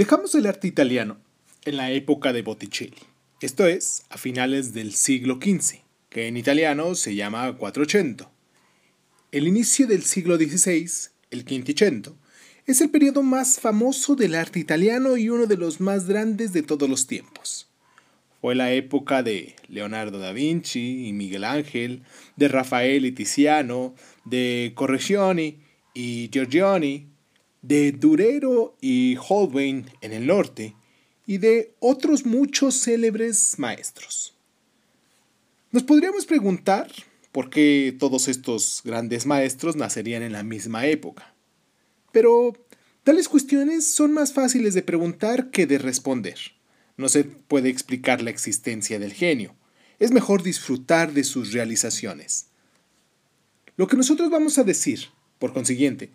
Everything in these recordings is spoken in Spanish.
Dejamos el arte italiano en la época de Botticelli, esto es, a finales del siglo XV, que en italiano se llama Quattrocento. El inicio del siglo XVI, el Quinticento, es el periodo más famoso del arte italiano y uno de los más grandes de todos los tiempos. Fue la época de Leonardo da Vinci y Miguel Ángel, de Rafael y Tiziano, de Correggioni y Giorgioni, de Durero y Holbein en el norte, y de otros muchos célebres maestros. Nos podríamos preguntar por qué todos estos grandes maestros nacerían en la misma época. Pero tales cuestiones son más fáciles de preguntar que de responder. No se puede explicar la existencia del genio. Es mejor disfrutar de sus realizaciones. Lo que nosotros vamos a decir, por consiguiente,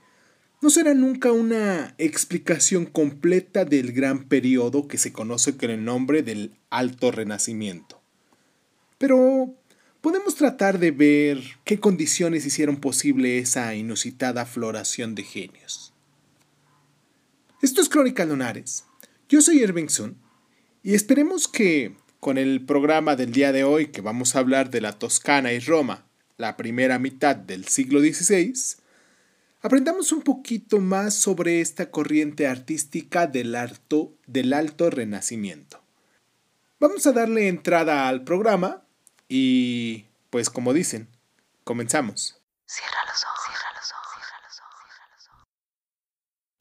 no será nunca una explicación completa del gran periodo que se conoce con el nombre del Alto Renacimiento. Pero podemos tratar de ver qué condiciones hicieron posible esa inusitada floración de genios. Esto es Crónica Lunares. Yo soy Irving Sun y esperemos que con el programa del día de hoy que vamos a hablar de la Toscana y Roma, la primera mitad del siglo XVI, aprendamos un poquito más sobre esta corriente artística del, del alto renacimiento. Vamos a darle entrada al programa y, pues como dicen, comenzamos. Cierra los ojos, cierra los ojos, cierra los ojos, cierra los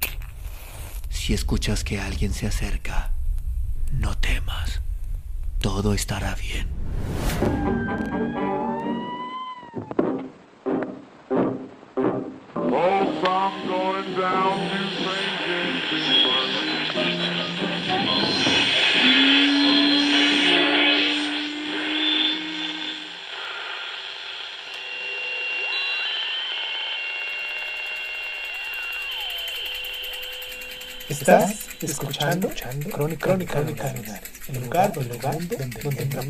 ojos. Si escuchas que alguien se acerca, no temas. Todo estará bien. Estás escuchando, Crónica, Crónica, el lugar, donde, donde, entra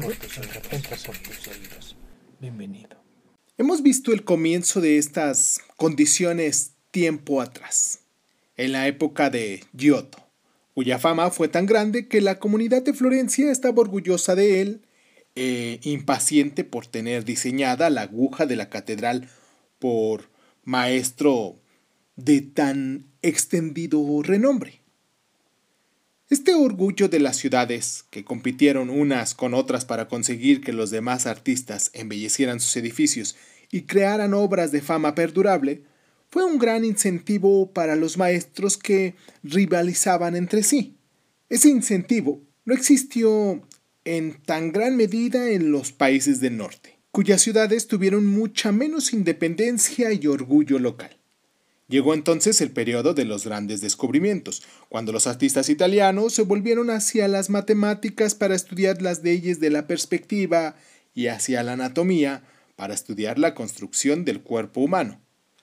por tus oídos. Bienvenido. Hemos visto el comienzo de estas condiciones tiempo atrás, en la época de Giotto, cuya fama fue tan grande que la comunidad de Florencia estaba orgullosa de él, e impaciente por tener diseñada la aguja de la catedral por maestro de tan extendido renombre. Este orgullo de las ciudades, que compitieron unas con otras para conseguir que los demás artistas embellecieran sus edificios y crearan obras de fama perdurable, fue un gran incentivo para los maestros que rivalizaban entre sí. Ese incentivo no existió en tan gran medida en los países del norte, cuyas ciudades tuvieron mucha menos independencia y orgullo local. Llegó entonces el periodo de los grandes descubrimientos, cuando los artistas italianos se volvieron hacia las matemáticas para estudiar las leyes de la perspectiva y hacia la anatomía para estudiar la construcción del cuerpo humano.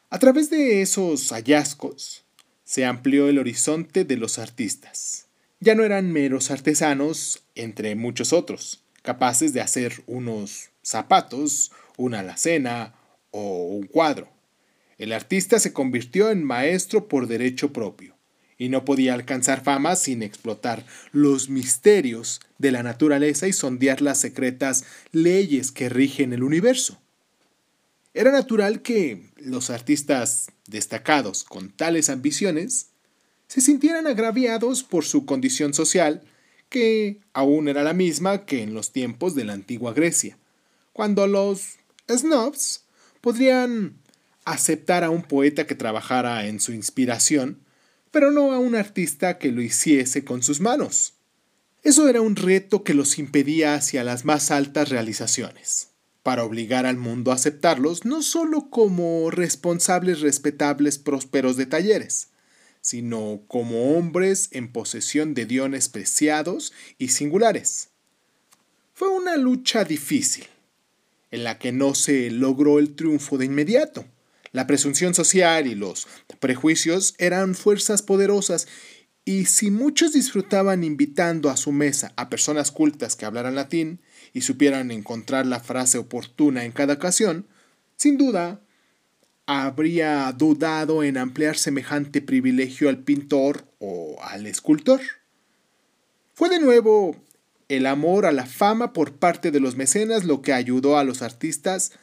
A través de esos hallazgos se amplió el horizonte de los artistas. Ya no eran meros artesanos, entre muchos otros, capaces de hacer unos zapatos, una alacena o un cuadro. El artista se convirtió en maestro por derecho propio, y no podía alcanzar fama sin explotar los misterios de la naturaleza y sondear las secretas leyes que rigen el universo. Era natural que los artistas destacados con tales ambiciones se sintieran agraviados por su condición social, que aún era la misma que en los tiempos de la antigua Grecia, cuando los snobs podrían aceptar a un poeta que trabajara en su inspiración, pero no a un artista que lo hiciese con sus manos. Eso era un reto que los impedía hacia las más altas realizaciones, para obligar al mundo a aceptarlos no solo como responsables respetables prósperos de talleres, sino como hombres en posesión de dones preciados y singulares. Fue una lucha difícil, en la que no se logró el triunfo de inmediato. La presunción social y los prejuicios eran fuerzas poderosas y si muchos disfrutaban invitando a su mesa a personas cultas que hablaran latín y supieran encontrar la frase oportuna en cada ocasión, sin duda habría dudado en ampliar semejante privilegio al pintor o al escultor. Fue de nuevo el amor a la fama por parte de los mecenas lo que ayudó a los artistas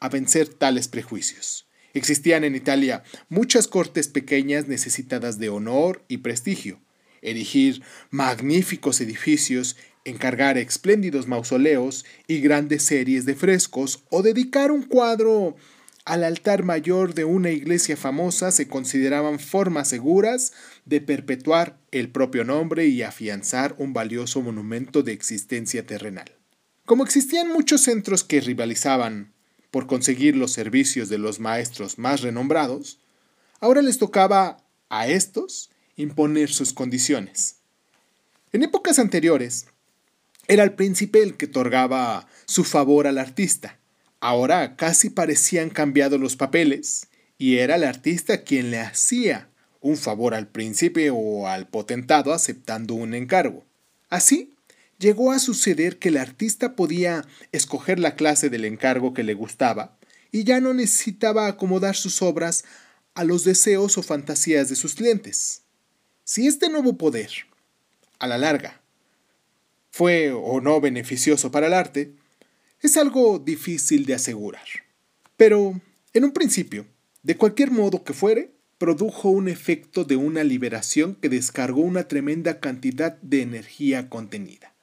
a vencer tales prejuicios. Existían en Italia muchas cortes pequeñas necesitadas de honor y prestigio. Erigir magníficos edificios, encargar espléndidos mausoleos y grandes series de frescos o dedicar un cuadro al altar mayor de una iglesia famosa se consideraban formas seguras de perpetuar el propio nombre y afianzar un valioso monumento de existencia terrenal. Como existían muchos centros que rivalizaban por conseguir los servicios de los maestros más renombrados, ahora les tocaba a estos imponer sus condiciones. En épocas anteriores, era el príncipe el que otorgaba su favor al artista. Ahora casi parecían cambiados los papeles y era el artista quien le hacía un favor al príncipe o al potentado aceptando un encargo. Así, llegó a suceder que el artista podía escoger la clase del encargo que le gustaba y ya no necesitaba acomodar sus obras a los deseos o fantasías de sus clientes. Si este nuevo poder, a la larga, fue o no beneficioso para el arte, es algo difícil de asegurar. Pero, en un principio, de cualquier modo que fuere, produjo un efecto de una liberación que descargó una tremenda cantidad de energía contenida.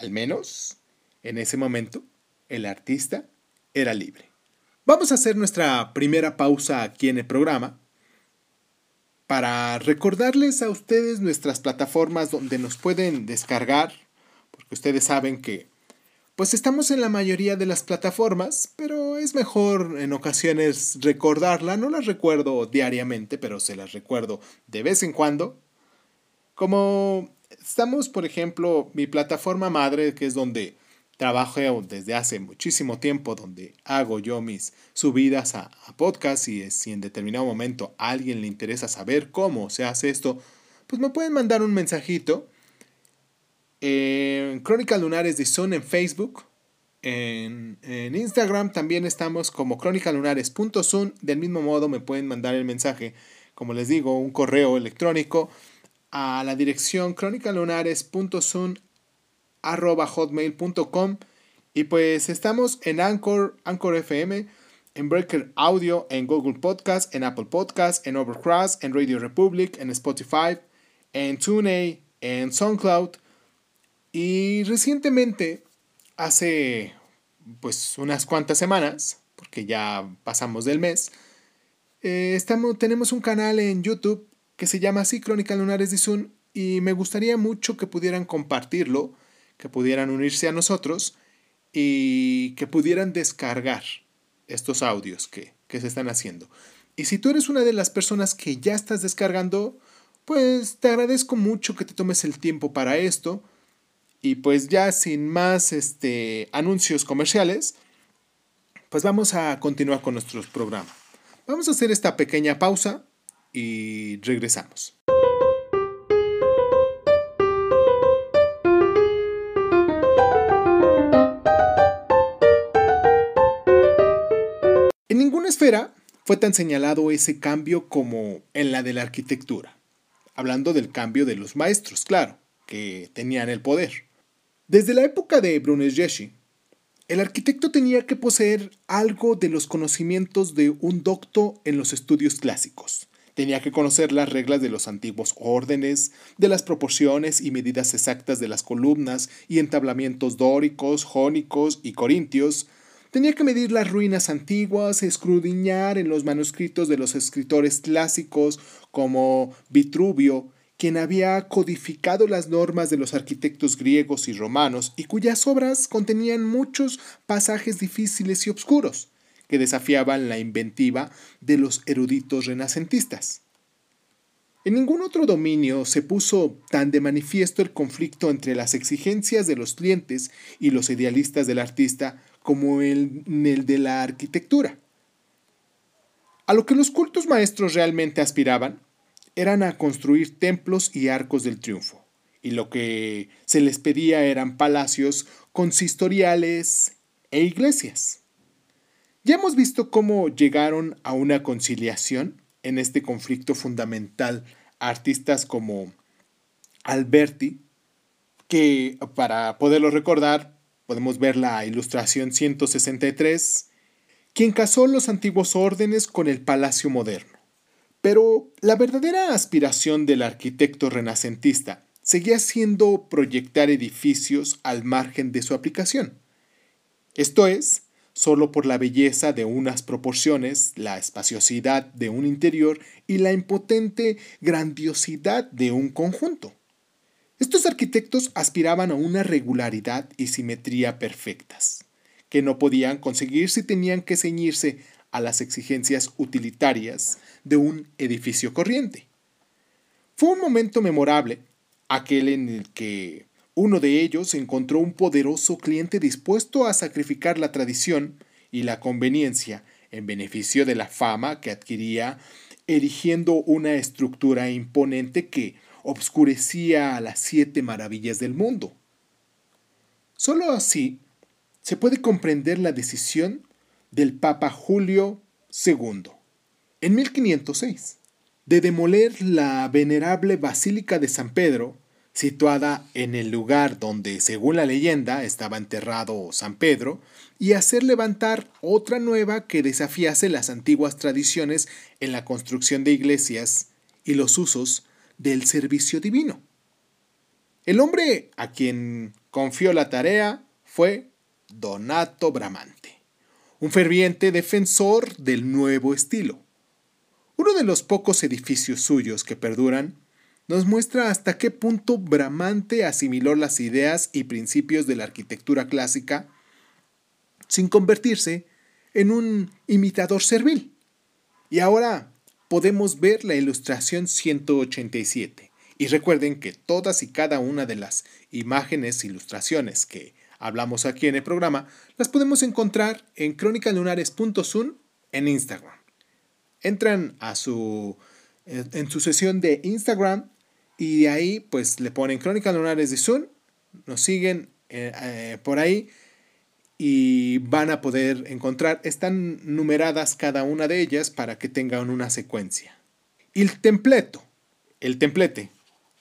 Al menos, en ese momento, el artista era libre. Vamos a hacer nuestra primera pausa aquí en el programa para recordarles a ustedes nuestras plataformas donde nos pueden descargar, porque ustedes saben que pues estamos en la mayoría de las plataformas, pero es mejor en ocasiones recordarla, no las recuerdo diariamente, pero se las recuerdo de vez en cuando, como estamos, por ejemplo, mi plataforma madre, que es donde trabajo desde hace muchísimo tiempo, donde hago yo mis subidas a, podcast y si en determinado momento a alguien le interesa saber cómo se hace esto, pues me pueden mandar un mensajito. En Crónicas Lunares de Sun en Facebook. En, en, Instagram también estamos como crónicalunares.sun. Del mismo modo me pueden mandar el mensaje, como les digo, un correo electrónico a la dirección crónicalunares.sun.hotmail.com y pues estamos en Anchor, Anchor FM, en Breaker Audio, en Google Podcast, en Apple Podcast, en Overcross, en Radio Republic, en Spotify, en TuneIn, en SoundCloud. Y recientemente, hace pues unas cuantas semanas, porque ya pasamos del mes, eh, estamos, tenemos un canal en YouTube que se llama así Crónica Lunares de Sun y me gustaría mucho que pudieran compartirlo, que pudieran unirse a nosotros y que pudieran descargar estos audios que, que se están haciendo. Y si tú eres una de las personas que ya estás descargando, pues te agradezco mucho que te tomes el tiempo para esto. Y pues ya sin más este, anuncios comerciales, pues vamos a continuar con nuestro programa. Vamos a hacer esta pequeña pausa y regresamos. En ninguna esfera fue tan señalado ese cambio como en la de la arquitectura, hablando del cambio de los maestros, claro, que tenían el poder. Desde la época de Brunelleschi, el arquitecto tenía que poseer algo de los conocimientos de un docto en los estudios clásicos. Tenía que conocer las reglas de los antiguos órdenes, de las proporciones y medidas exactas de las columnas y entablamientos dóricos, jónicos y corintios. Tenía que medir las ruinas antiguas, escudriñar en los manuscritos de los escritores clásicos como Vitruvio, quien había codificado las normas de los arquitectos griegos y romanos y cuyas obras contenían muchos pasajes difíciles y obscuros que desafiaban la inventiva de los eruditos renacentistas. En ningún otro dominio se puso tan de manifiesto el conflicto entre las exigencias de los clientes y los idealistas del artista como en el de la arquitectura. A lo que los cultos maestros realmente aspiraban eran a construir templos y arcos del triunfo, y lo que se les pedía eran palacios consistoriales e iglesias. Ya hemos visto cómo llegaron a una conciliación en este conflicto fundamental artistas como Alberti, que para poderlo recordar podemos ver la ilustración 163, quien casó los antiguos órdenes con el palacio moderno. Pero la verdadera aspiración del arquitecto renacentista seguía siendo proyectar edificios al margen de su aplicación. Esto es, solo por la belleza de unas proporciones, la espaciosidad de un interior y la impotente grandiosidad de un conjunto. Estos arquitectos aspiraban a una regularidad y simetría perfectas, que no podían conseguir si tenían que ceñirse a las exigencias utilitarias de un edificio corriente. Fue un momento memorable, aquel en el que uno de ellos encontró un poderoso cliente dispuesto a sacrificar la tradición y la conveniencia en beneficio de la fama que adquiría erigiendo una estructura imponente que obscurecía a las siete maravillas del mundo. Solo así se puede comprender la decisión del Papa Julio II, en 1506, de demoler la venerable Basílica de San Pedro, situada en el lugar donde, según la leyenda, estaba enterrado San Pedro, y hacer levantar otra nueva que desafiase las antiguas tradiciones en la construcción de iglesias y los usos del servicio divino. El hombre a quien confió la tarea fue Donato Bramante un ferviente defensor del nuevo estilo. Uno de los pocos edificios suyos que perduran nos muestra hasta qué punto Bramante asimiló las ideas y principios de la arquitectura clásica sin convertirse en un imitador servil. Y ahora podemos ver la ilustración 187. Y recuerden que todas y cada una de las imágenes, ilustraciones que hablamos aquí en el programa, las podemos encontrar en crónicalunares.sun en Instagram. Entran a su, en su sesión de Instagram y ahí pues le ponen Crónica Lunares de Sun, nos siguen eh, eh, por ahí y van a poder encontrar, están numeradas cada una de ellas para que tengan una secuencia. Y el templeto, el templete,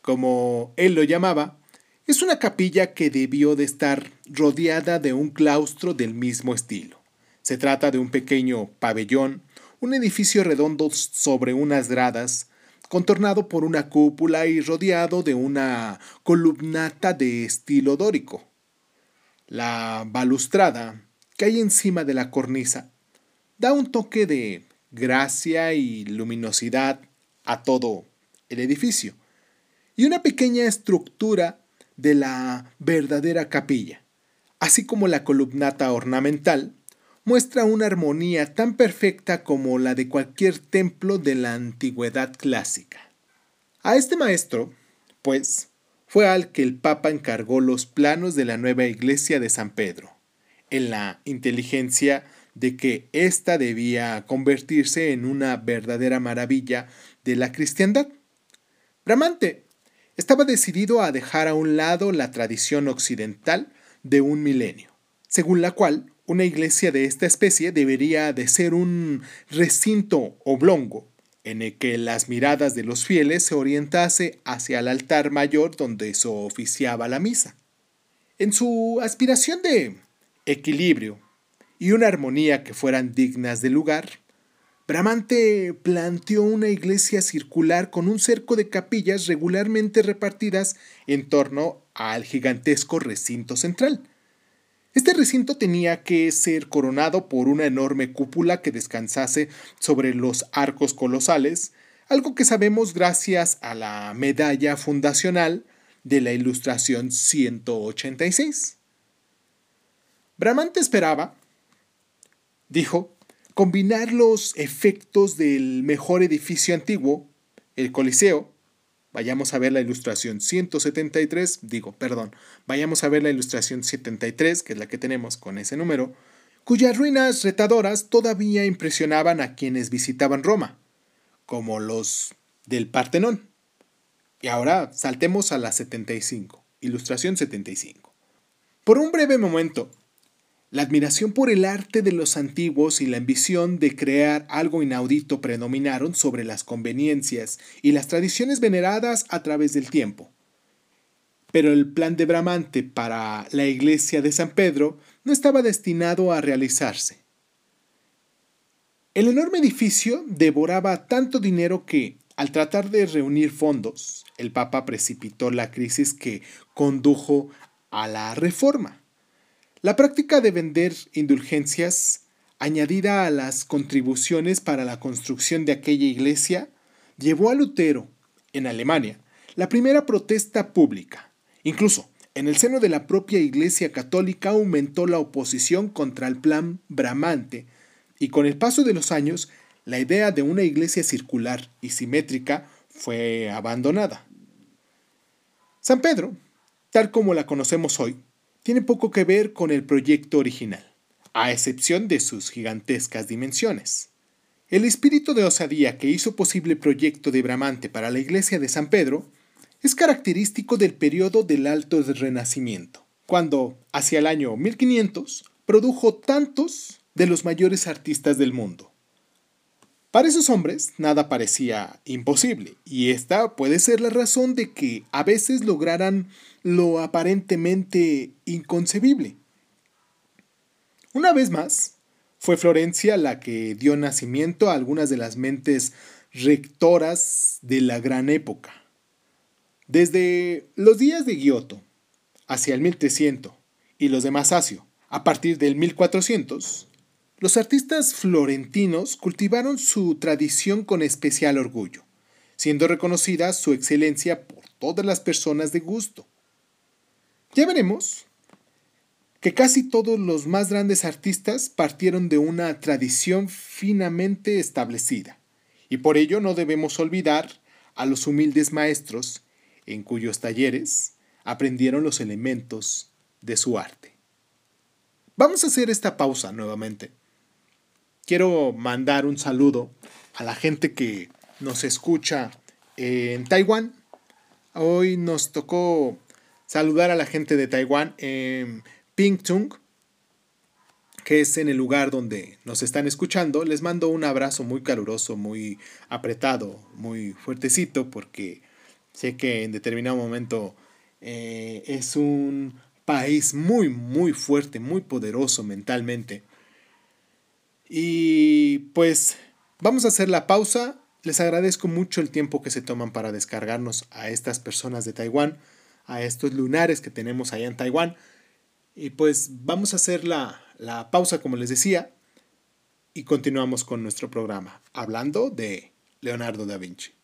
como él lo llamaba, es una capilla que debió de estar rodeada de un claustro del mismo estilo. Se trata de un pequeño pabellón, un edificio redondo sobre unas gradas, contornado por una cúpula y rodeado de una columnata de estilo dórico. La balustrada que hay encima de la cornisa da un toque de gracia y luminosidad a todo el edificio, y una pequeña estructura de la verdadera capilla, así como la columnata ornamental, muestra una armonía tan perfecta como la de cualquier templo de la antigüedad clásica. A este maestro, pues, fue al que el Papa encargó los planos de la nueva iglesia de San Pedro, en la inteligencia de que ésta debía convertirse en una verdadera maravilla de la cristiandad. Bramante estaba decidido a dejar a un lado la tradición occidental de un milenio, según la cual una iglesia de esta especie debería de ser un recinto oblongo en el que las miradas de los fieles se orientase hacia el altar mayor donde se oficiaba la misa. En su aspiración de equilibrio y una armonía que fueran dignas del lugar, Bramante planteó una iglesia circular con un cerco de capillas regularmente repartidas en torno al gigantesco recinto central. Este recinto tenía que ser coronado por una enorme cúpula que descansase sobre los arcos colosales, algo que sabemos gracias a la medalla fundacional de la Ilustración 186. Bramante esperaba, dijo, combinar los efectos del mejor edificio antiguo, el Coliseo, vayamos a ver la ilustración 173, digo, perdón, vayamos a ver la ilustración 73, que es la que tenemos con ese número, cuyas ruinas retadoras todavía impresionaban a quienes visitaban Roma, como los del Partenón. Y ahora saltemos a la 75, ilustración 75. Por un breve momento, la admiración por el arte de los antiguos y la ambición de crear algo inaudito predominaron sobre las conveniencias y las tradiciones veneradas a través del tiempo. Pero el plan de Bramante para la iglesia de San Pedro no estaba destinado a realizarse. El enorme edificio devoraba tanto dinero que, al tratar de reunir fondos, el Papa precipitó la crisis que condujo a la reforma. La práctica de vender indulgencias, añadida a las contribuciones para la construcción de aquella iglesia, llevó a Lutero, en Alemania, la primera protesta pública. Incluso, en el seno de la propia Iglesia Católica aumentó la oposición contra el plan bramante, y con el paso de los años, la idea de una iglesia circular y simétrica fue abandonada. San Pedro, tal como la conocemos hoy, tiene poco que ver con el proyecto original, a excepción de sus gigantescas dimensiones. El espíritu de osadía que hizo posible el proyecto de Bramante para la iglesia de San Pedro es característico del periodo del Alto Renacimiento, cuando, hacia el año 1500, produjo tantos de los mayores artistas del mundo. Para esos hombres nada parecía imposible, y esta puede ser la razón de que a veces lograran lo aparentemente inconcebible. Una vez más, fue Florencia la que dio nacimiento a algunas de las mentes rectoras de la gran época. Desde los días de Giotto, hacia el 1300, y los de Masaccio, a partir del 1400, los artistas florentinos cultivaron su tradición con especial orgullo, siendo reconocida su excelencia por todas las personas de gusto. Ya veremos que casi todos los más grandes artistas partieron de una tradición finamente establecida, y por ello no debemos olvidar a los humildes maestros en cuyos talleres aprendieron los elementos de su arte. Vamos a hacer esta pausa nuevamente. Quiero mandar un saludo a la gente que nos escucha en Taiwán. Hoy nos tocó saludar a la gente de Taiwán en Pingtung, que es en el lugar donde nos están escuchando. Les mando un abrazo muy caluroso, muy apretado, muy fuertecito, porque sé que en determinado momento eh, es un país muy, muy fuerte, muy poderoso mentalmente. Y pues vamos a hacer la pausa. Les agradezco mucho el tiempo que se toman para descargarnos a estas personas de Taiwán, a estos lunares que tenemos allá en Taiwán. Y pues vamos a hacer la, la pausa, como les decía, y continuamos con nuestro programa, hablando de Leonardo da Vinci.